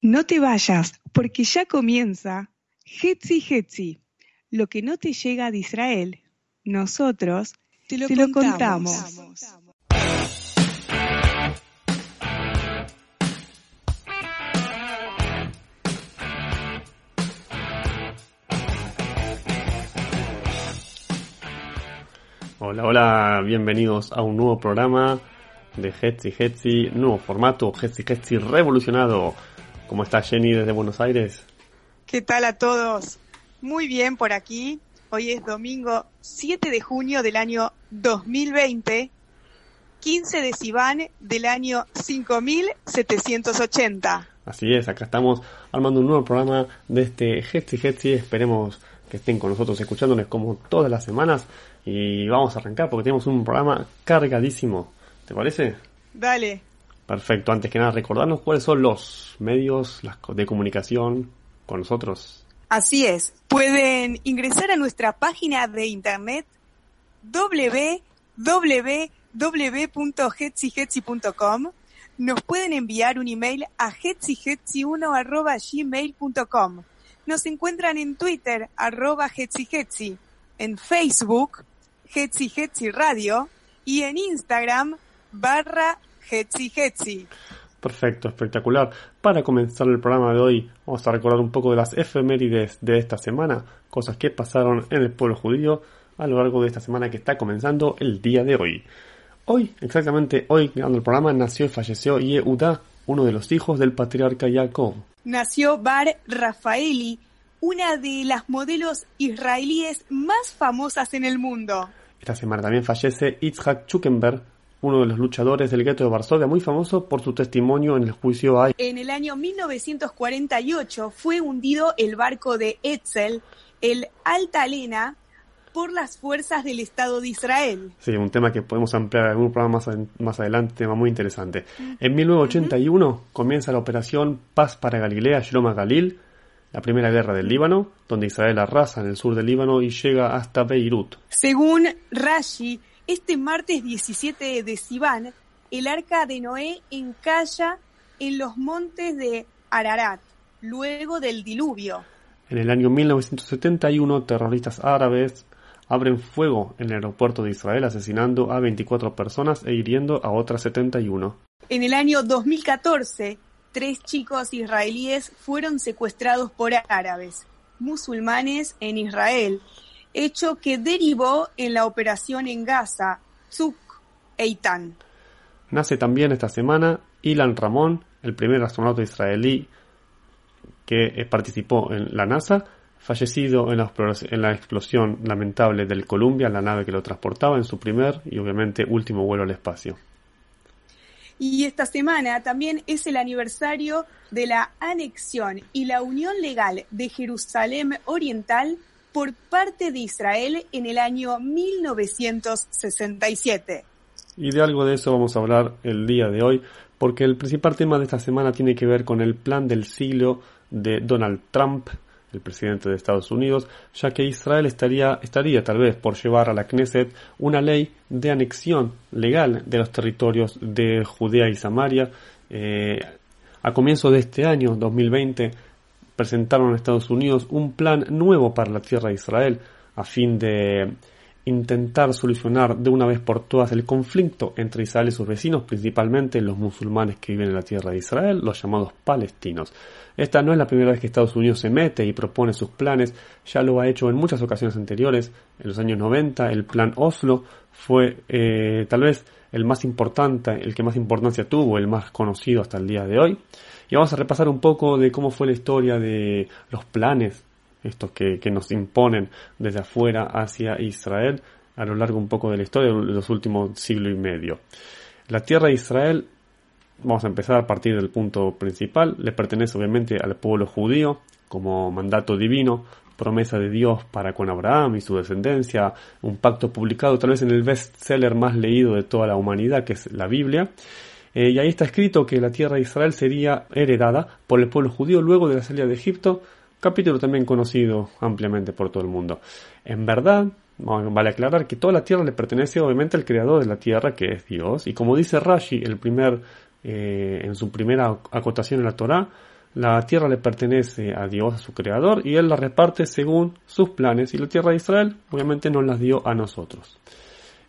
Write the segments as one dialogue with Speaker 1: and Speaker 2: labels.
Speaker 1: No te vayas, porque ya comienza Hetzi Hetzi. Lo que no te llega de Israel, nosotros te lo, contamos.
Speaker 2: Hola, hola, bienvenidos a un nuevo programa de Hetzi Hetzi, nuevo formato Hetzi Hetzi revolucionado. ¿Cómo está Jenny desde Buenos Aires?
Speaker 1: ¿Qué tal a todos? Muy bien por aquí. Hoy es domingo 7 de junio del año 2020, 15 de Sivan del año 5780.
Speaker 2: Así es, acá estamos armando un nuevo programa de este Hetzi Hetzi. Esperemos que estén con nosotros escuchándonos como todas las semanas. Y vamos a arrancar porque tenemos un programa cargadísimo. ¿Te parece?
Speaker 1: Dale.
Speaker 2: Perfecto. Antes que nada, recordarnos cuáles son los medios de comunicación con nosotros.
Speaker 1: Así es. Pueden ingresar a nuestra página de internet www.hetzihetzi.com. Nos pueden enviar un email a hetzihetzi1.gmail.com. Nos encuentran en Twitter, arroba hetzihetzi, en Facebook, hetzihetzi radio y en Instagram, barra hetzi hetzi.
Speaker 2: Perfecto, espectacular. Para comenzar el programa de hoy, vamos a recordar un poco de las efemérides de esta semana, cosas que pasaron en el pueblo judío a lo largo de esta semana que está comenzando el día de hoy. Hoy, exactamente hoy, creando el programa, nació y falleció Yehuda, uno de los hijos del patriarca Jacob.
Speaker 1: Nació Bar Rafaeli, una de las modelos israelíes más famosas en el mundo.
Speaker 2: Esta semana también fallece Itzhak Chukenberg, uno de los luchadores del gueto de Varsovia, muy famoso por su testimonio en el juicio a...
Speaker 1: En el año 1948 fue hundido el barco de Etzel, el Alta Alena, por las fuerzas del Estado de Israel.
Speaker 2: Sí, un tema que podemos ampliar en algún programa más, más adelante, tema muy interesante. En 1981 comienza la operación Paz para Galilea, Shloma Galil, la primera guerra del Líbano, donde Israel arrasa en el sur del Líbano y llega hasta Beirut.
Speaker 1: Según Rashi, este martes 17 de Sivan, el arca de Noé encalla en los montes de Ararat, luego del diluvio.
Speaker 2: En el año 1971, terroristas árabes abren fuego en el aeropuerto de Israel asesinando a 24 personas e hiriendo a otras 71.
Speaker 1: En el año 2014, tres chicos israelíes fueron secuestrados por árabes, musulmanes en Israel, hecho que derivó en la operación en Gaza, Zuk Eitan.
Speaker 2: Nace también esta semana Ilan Ramón, el primer astronauta israelí que participó en la NASA, fallecido en la, en la, explosión lamentable del Columbia, la nave que lo transportaba en su primer y obviamente último vuelo al espacio.
Speaker 1: Y esta semana también es el aniversario de la anexión y la unión legal de Jerusalén Oriental por parte de Israel en el año 1967.
Speaker 2: Y de algo de eso vamos a hablar el día de hoy, porque el principal tema de esta semana tiene que ver con el plan del siglo de Donald Trump, el presidente de Estados Unidos, ya que Israel estaría, estaría tal vez por llevar a la Knesset una ley de anexión legal de los territorios de Judea y Samaria. Eh, a comienzo de este año, 2020, presentaron a Estados Unidos un plan nuevo para la tierra de Israel a fin de intentar solucionar de una vez por todas el conflicto entre Israel y sus vecinos, principalmente los musulmanes que viven en la tierra de Israel, los llamados palestinos. Esta no es la primera vez que Estados Unidos se mete y propone sus planes, ya lo ha hecho en muchas ocasiones anteriores. En los años 90 el plan Oslo fue eh, tal vez el más importante, el que más importancia tuvo, el más conocido hasta el día de hoy. Y vamos a repasar un poco de cómo fue la historia de los planes, estos que, nos imponen desde afuera hacia Israel, a lo largo un poco de la historia de los últimos siglo y medio. La tierra de Israel, vamos a empezar a partir del punto principal, le pertenece obviamente al pueblo judío como mandato divino, promesa de Dios para con Abraham y su descendencia, un pacto publicado tal vez en el bestseller más leído de toda la humanidad, que es la Biblia. Eh, y ahí está escrito que la tierra de Israel sería heredada por el pueblo judío luego de la salida de Egipto, capítulo también conocido ampliamente por todo el mundo. En verdad, vale aclarar que toda la tierra le pertenece obviamente al creador de la tierra, que es Dios, y como dice Rashi el primer, eh, en su primera acotación en la Torá, La tierra le pertenece a Dios, a su creador, y Él la reparte según sus planes. Y la tierra de Israel, obviamente, nos las dio a nosotros.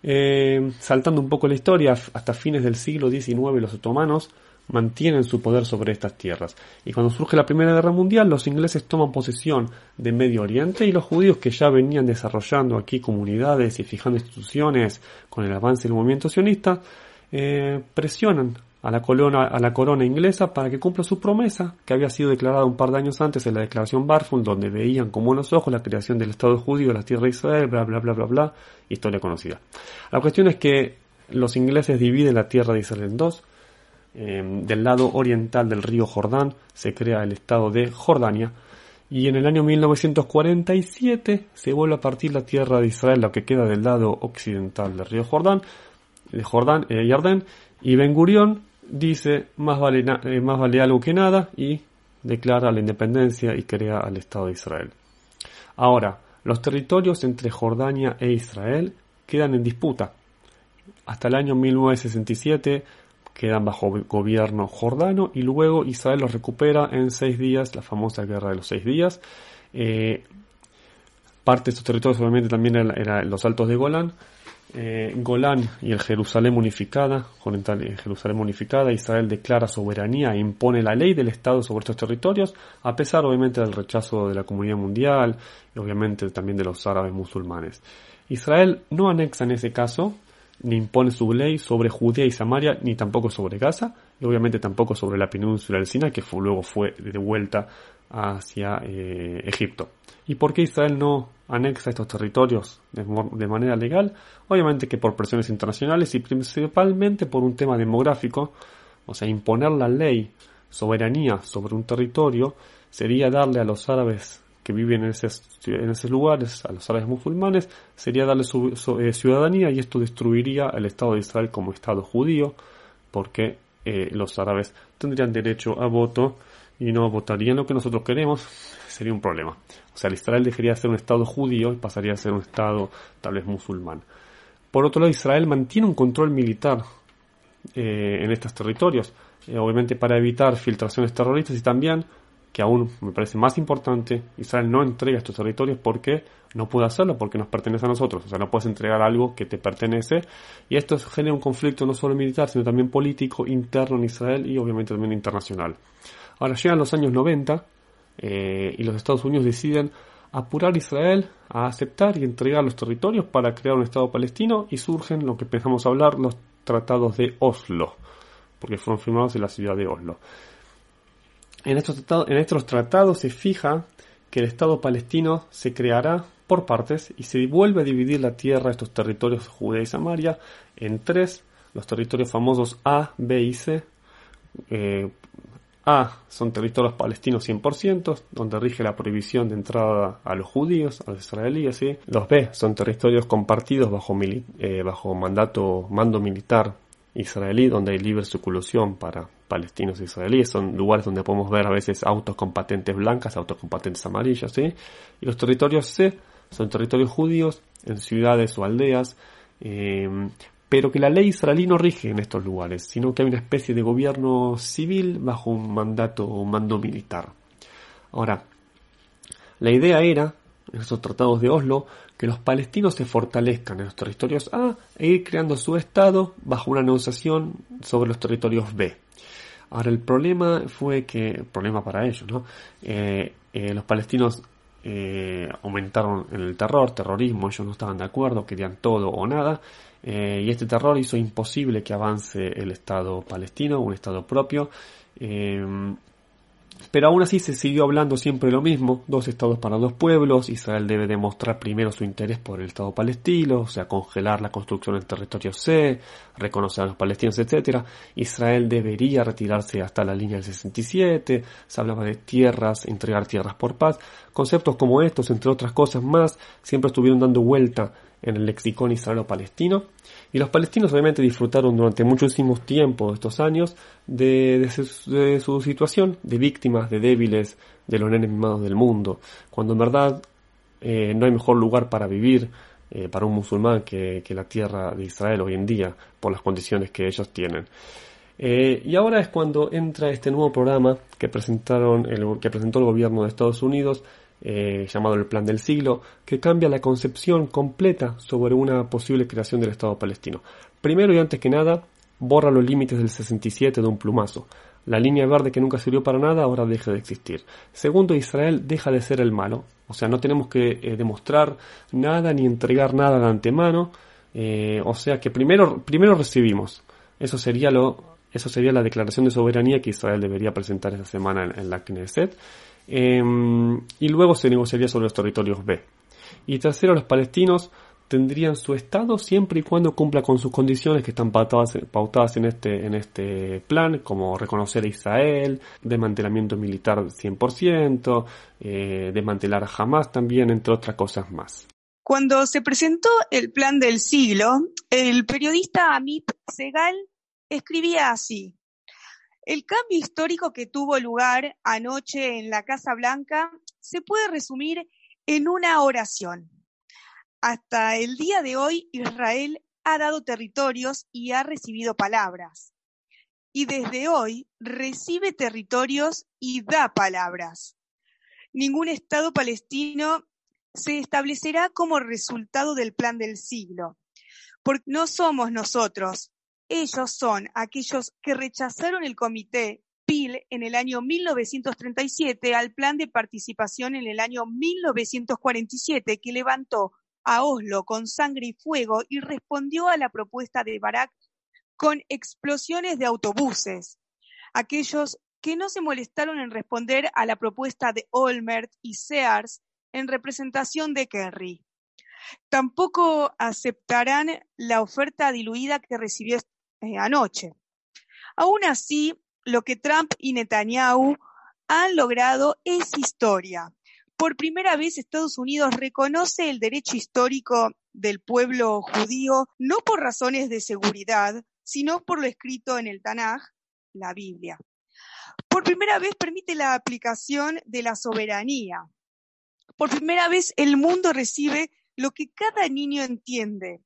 Speaker 2: Eh, saltando un poco la historia, hasta fines del siglo XIX los otomanos mantienen su poder sobre estas tierras. Y cuando surge la Primera Guerra Mundial, los ingleses toman posesión de Medio Oriente y los judíos que ya venían desarrollando aquí comunidades y fijando instituciones con el avance del movimiento sionista, eh, presionan a la, corona, a la corona inglesa para que cumpla su promesa que había sido declarada un par de años antes en la declaración Barfund, donde veían con buenos ojos la creación del Estado judío, la tierra de Israel, bla, bla, bla, bla, bla, historia conocida. La cuestión es que los ingleses dividen la tierra de Israel en dos, Em, del lado oriental del río Jordán se crea el estado de Jordania y en el año 1947 se vuelve a partir la tierra de Israel, lo que queda del lado occidental del río Jordán, de Jordán, eh, Yardén, y Ben Gurión dice más vale, eh, más vale algo que nada y declara la independencia y crea al Estado de Israel. Ahora, los territorios entre Jordania e Israel quedan en disputa. Hasta el año 1967 quedan bajo gobierno jordano y luego Israel los recupera en seis días, la famosa guerra de los seis días. Eh, parte de estos territorios obviamente también eran los altos de Golán. Eh, Golán y el Jerusalén unificada, eh, Jerusalén unificada, Israel declara soberanía e impone la ley del Estado sobre estos territorios, a pesar obviamente del rechazo de la comunidad mundial y obviamente también de los árabes musulmanes. Israel no anexa en ese caso ni impone su ley sobre Judea y Samaria, ni tampoco sobre Gaza, y obviamente tampoco sobre la península del Sinai, que luego fue de vuelta hacia eh, Egipto. ¿Y por qué Israel no anexa estos territorios de, manera legal? Obviamente que por presiones internacionales y principalmente por un tema demográfico, o sea, imponer la ley, soberanía sobre un territorio, sería darle a los árabes que viven en esos, en esos lugares, a los árabes musulmanes, sería darle su, eh, ciudadanía y esto destruiría el Estado de Israel como Estado judío, porque eh, los árabes tendrían derecho a voto y no votarían lo que nosotros queremos, sería un problema. O sea, el Israel dejaría de ser un Estado judío y pasaría a ser un Estado tal vez musulmán. Por otro lado, Israel mantiene un control militar eh, en estos territorios, obviamente para evitar filtraciones terroristas y también que aún me parece más importante, Israel no entrega estos territorios porque no puede hacerlo, porque nos pertenece a nosotros. O sea, no puedes entregar algo que te pertenece. Y esto genera un conflicto no solo militar, sino también político, interno en Israel y obviamente también internacional. Ahora llegan los años 90 eh, y los Estados Unidos deciden apurar a Israel a aceptar y entregar los territorios para crear un Estado palestino y surgen lo que pensamos hablar, los tratados de Oslo, porque fueron firmados en la ciudad de Oslo. En estos, tratados, en estos tratados se fija que el Estado palestino se creará por partes y se vuelve a dividir la tierra, estos territorios Judea y Samaria, en tres, los territorios famosos A, B y C. Eh, a son territorios palestinos 100%, donde rige la prohibición de entrada a los judíos, a los israelíes. Los B son territorios compartidos bajo, eh, bajo mandato, mando militar israelí, donde hay libre circulación para palestinos e israelíes. Son lugares donde podemos ver a veces autos con patentes blancas, autos con patentes amarillas. Y los territorios C son territorios judíos en ciudades o aldeas, em, pero que la ley israelí no rige en estos lugares, sino que hay una especie de gobierno civil bajo un mandato o un mando militar. Ahora, la idea era, en estos tratados de Oslo, que los palestinos se fortalezcan en los territorios A e ir creando su Estado bajo una negociación sobre los territorios B. Ahora el problema fue que, problema para ellos, ¿no? Eh, eh, los palestinos eh, aumentaron el terror, terrorismo, ellos no estaban de acuerdo, querían todo o nada, y este terror hizo imposible que avance el Estado palestino, un Estado propio, pero aún así se siguió hablando siempre lo mismo, dos estados para dos pueblos, Israel debe demostrar primero su interés por el Estado palestino, o sea, congelar la construcción del territorio C, reconocer a los palestinos, etc. Israel debería retirarse hasta la línea del 67, se hablaba de tierras, entregar tierras por paz. Conceptos como estos, entre otras cosas más, siempre estuvieron dando vuelta en el lexicón israelo-palestino. Y los palestinos obviamente disfrutaron durante muchísimos tiempos, estos años, de, su, situación de víctimas, de débiles, de los nenes mimados del mundo, cuando en verdad eh, no hay mejor lugar para vivir eh, para un musulmán que, la tierra de Israel hoy en día, por las condiciones que ellos tienen. Eh, y ahora es cuando entra este nuevo programa que presentaron el, que presentó el gobierno de Estados Unidos, eh, llamado el Plan del Siglo, que cambia la concepción completa sobre una posible creación del Estado palestino. Primero y antes que nada, borra los límites del 67 de un plumazo. La línea verde que nunca sirvió para nada ahora deja de existir. Segundo, Israel deja de ser el malo. O sea, no tenemos que eh, demostrar nada ni entregar nada de antemano. o sea que primero, primero recibimos. Eso sería lo eso sería la declaración de soberanía que Israel debería presentar esta semana en, la Knesset. Em, y luego se negociaría sobre los territorios B. Y tercero, los palestinos tendrían su Estado siempre y cuando cumpla con sus condiciones que están pautadas, en, este, en este plan, como reconocer a Israel, desmantelamiento militar 100%, eh, desmantelar a Hamas también, entre otras cosas más.
Speaker 1: Cuando se presentó el plan del siglo, el periodista Amit Segal escribía así. El cambio histórico que tuvo lugar anoche en la Casa Blanca se puede resumir en una oración. Hasta el día de hoy Israel ha dado territorios y ha recibido palabras. Y desde hoy recibe territorios y da palabras. Ningún Estado palestino se establecerá como resultado del plan del siglo, porque no somos nosotros ellos son aquellos que rechazaron el comité PIL en el año 1937 al plan de participación en el año 1947 que levantó a Oslo con sangre y fuego y respondió a la propuesta de Barak con explosiones de autobuses. Aquellos que no se molestaron en responder a la propuesta de Olmert y Sears en representación de Kerry. Tampoco aceptarán la oferta diluida que recibió eh, anoche. Aún así, lo que Trump y Netanyahu han logrado es historia. Por primera vez Estados Unidos reconoce el derecho histórico del pueblo judío no por razones de seguridad, sino por lo escrito en el Tanaj, la Biblia. Por primera vez permite la aplicación de la soberanía. Por primera vez el mundo recibe lo que cada niño entiende,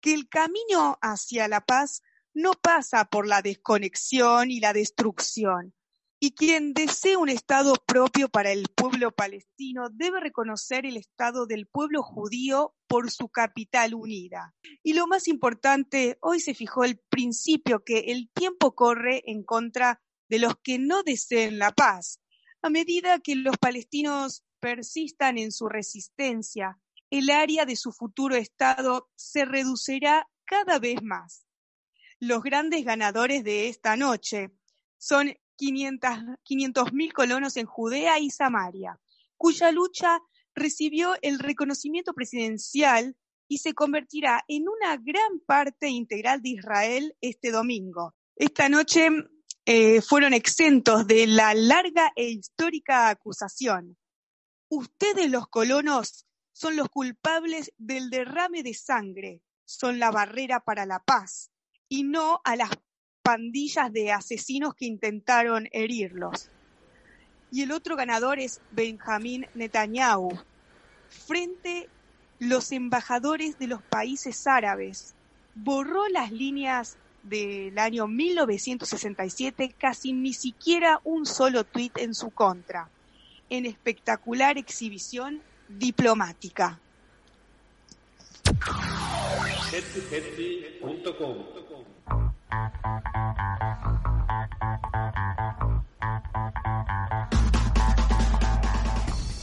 Speaker 1: que el camino hacia la paz no pasa por la desconexión y la destrucción. Y quien desee un Estado propio para el pueblo palestino debe reconocer el Estado del pueblo judío por su capital unida. Y lo más importante, hoy se fijó el principio que el tiempo corre en contra de los que no deseen la paz. A medida que los palestinos persistan en su resistencia, el área de su futuro Estado se reducirá cada vez más. Los grandes ganadores de esta noche son 500.000 colonos en Judea y Samaria, cuya lucha recibió el reconocimiento presidencial y se convertirá en una gran parte integral de Israel este domingo. Esta noche eh, fueron exentos de la larga e histórica acusación. Ustedes los colonos son los culpables del derrame de sangre, son la barrera para la paz, y no a las pandillas de asesinos que intentaron herirlos. Y el otro ganador es Benjamín Netanyahu, frente los embajadores de los países árabes. Borró las líneas del año 1967, casi ni siquiera un solo tuit en su contra, en espectacular exhibición diplomática.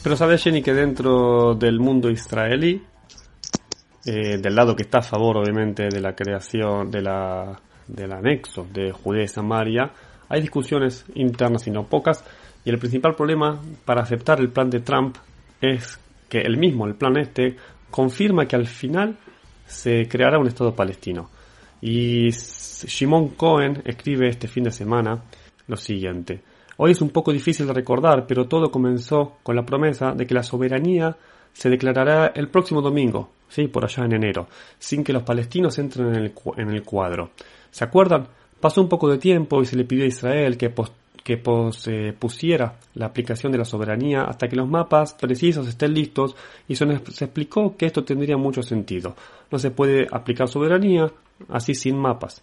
Speaker 2: Pero sabes, Jenny, que dentro del mundo israelí, eh, del lado que está a favor, obviamente, de la creación del anexo de Judea y Samaria, hay discusiones internas y no pocas, y el principal problema para aceptar el plan de Trump es que el mismo, el plan este, confirma que al final se creará un Estado palestino. Y Shimon Cohen escribe este fin de semana lo siguiente. Hoy es un poco difícil de recordar, pero todo comenzó con la promesa de que la soberanía se declarará el próximo domingo, sí, por allá en enero, sin que los palestinos entren en el, en el cuadro. ¿Se acuerdan? Pasó un poco de tiempo y se le pidió a Israel que que pusiera la aplicación de la soberanía hasta que los mapas precisos estén listos y se, se explicó que esto tendría mucho sentido. No se puede aplicar soberanía así sin mapas.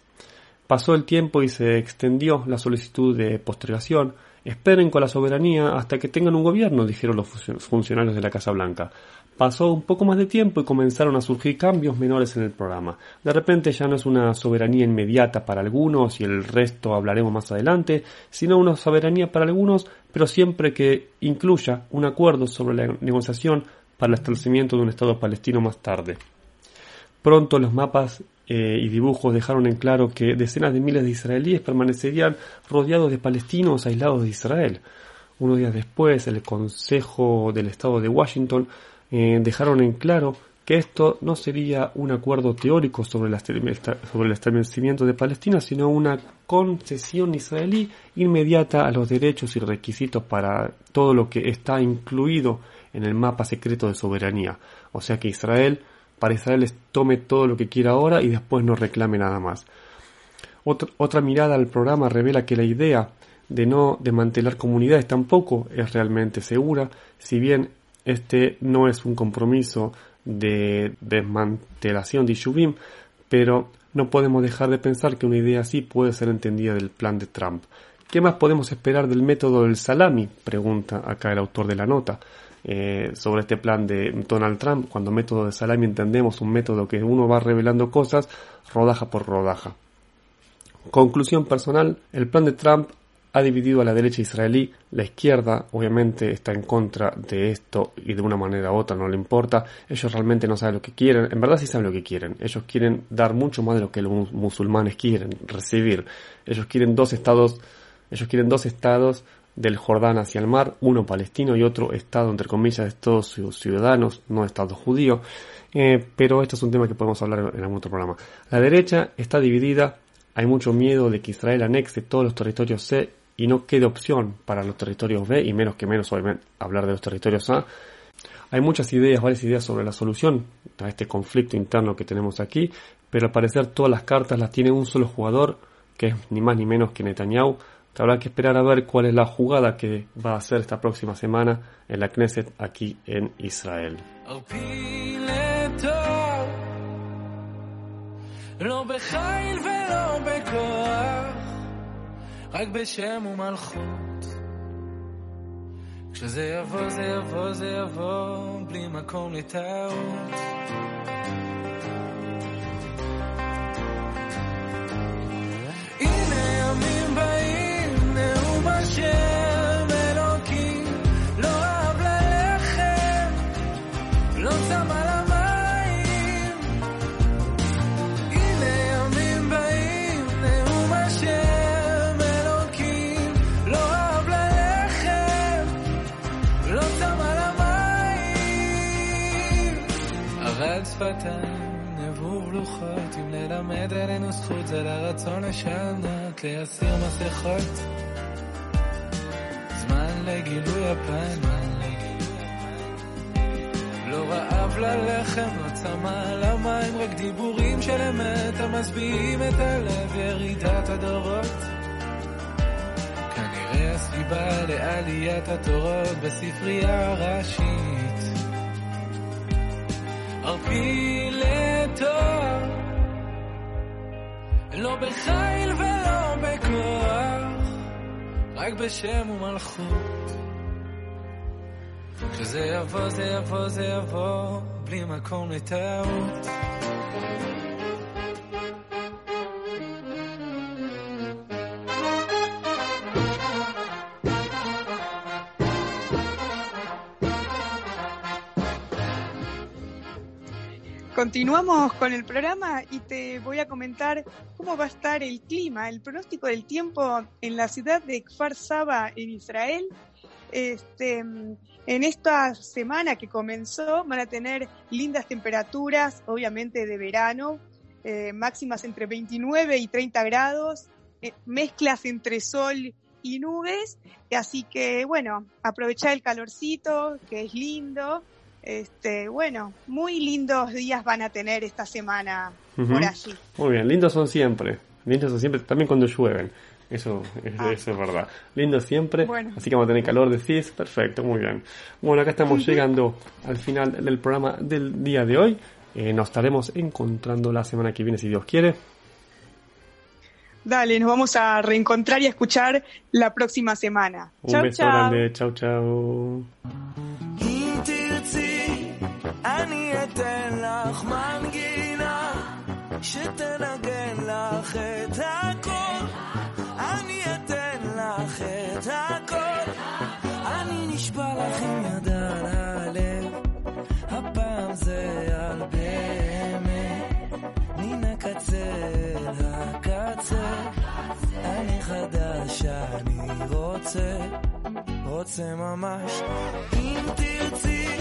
Speaker 2: Pasó el tiempo y se extendió la solicitud de postergación. Esperen con la soberanía hasta que tengan un gobierno, dijeron los funcionarios de la Casa Blanca. Pasó un poco más de tiempo y comenzaron a surgir cambios menores en el programa. De repente ya no es una soberanía inmediata para algunos y el resto hablaremos más adelante, sino una soberanía para algunos, pero siempre que incluya un acuerdo sobre la negociación para el establecimiento de un Estado palestino más tarde. Pronto los mapas eh, y dibujos dejaron en claro que decenas de miles de israelíes permanecerían rodeados de palestinos aislados de Israel. Unos días después, el Consejo del Estado de Washington eh, dejaron en claro que esto no sería un acuerdo teórico sobre, el establecimiento de Palestina, sino una concesión israelí inmediata a los derechos y requisitos para todo lo que está incluido en el mapa secreto de soberanía. O sea que Israel para Israel les tome todo lo que quiera ahora y después no reclame nada más. Otra, mirada al programa revela que la idea de no desmantelar comunidades tampoco es realmente segura, si bien este no es un compromiso de desmantelación de Yubim, pero no podemos dejar de pensar que una idea así puede ser entendida del plan de Trump. ¿Qué más podemos esperar del método del salami? pregunta acá el autor de la nota. Eh, sobre este plan de Donald Trump. Cuando método de salami entendemos un método que uno va revelando cosas rodaja por rodaja. Conclusión personal, el plan de Trump ha dividido a la derecha israelí, la izquierda obviamente está en contra de esto y de una manera u otra no le importa, ellos realmente no saben lo que quieren, en verdad sí saben lo que quieren, ellos quieren dar mucho más de lo que los musulmanes quieren recibir, ellos quieren dos estados, ellos quieren dos estados del Jordán hacia el mar, uno palestino y otro Estado, entre comillas, de todos sus ciudadanos, no Estado judío. Eh, pero esto es un tema que podemos hablar en algún otro programa. La derecha está dividida, hay mucho miedo de que Israel anexe todos los territorios y no quede opción para los territorios B, y menos que menos obviamente hablar de los territorios A. Hay muchas ideas, varias ideas sobre la solución a este conflicto interno que tenemos aquí, pero al parecer todas las cartas las tiene un solo jugador, que es ni más ni menos que Netanyahu, Habrá que esperar a ver cuál es la jugada que va a hacer esta próxima semana en la Knesset aquí en Israel.
Speaker 3: רק בשם ומלכות. כשזה יבוא, זה יבוא, זה יבוא, בלי מקום לטעות. הנה ימים באים, נאום השם. שפתיים, נבוב לוחות, אם ללמד עלינו זכות זה לרצון לשנות, להסיר מסכות. זמן לגילוי הפן, לא רעב ללחם, לא צמא למים, רק דיבורים של אמת המשביעים את הלב, ירידת הדורות. כנראה הסיבה לעליית התורות בספרייה הראשית. ערפי לתואר, לא בחיל ולא בכוח, רק בשם ומלכות. כשזה יבוא, זה יבוא, זה יבוא, בלי מקום לטעות.
Speaker 1: Continuamos con el programa y te voy a comentar cómo va a estar el clima, el pronóstico del tiempo en la ciudad de Kfar Saba en Israel. Este, en esta semana que comenzó van a tener lindas temperaturas, obviamente de verano, eh, máximas entre 29 y 30 grados, eh, mezclas entre sol y nubes, así que bueno, aprovechar el calorcito, que es lindo, este, bueno, muy lindos días van a tener esta semana por allí.
Speaker 2: Muy bien, lindos son siempre. Lindos son siempre, también cuando llueven. Eso, ah. eso es verdad. Lindos siempre. Así que vamos a tener calor de CIS. Perfecto, muy bien. Bueno, acá estamos llegando al final del programa del día de hoy. Eh, nos estaremos encontrando la semana que viene, si Dios quiere.
Speaker 1: Dale, nos vamos a reencontrar y a escuchar la próxima semana.
Speaker 2: Un
Speaker 1: chau,
Speaker 2: beso
Speaker 1: chau.
Speaker 2: grande, chau chau.
Speaker 4: אני אתן לך מנגינה שתנגן לך את הכל. אני אתן לך את הכל. אני נשבע לך עם יד על הלב, הפעם זה על באמת. מן הקצה אל הקצה, אני חדש, אני רוצה. רוצה ממש אם תרצי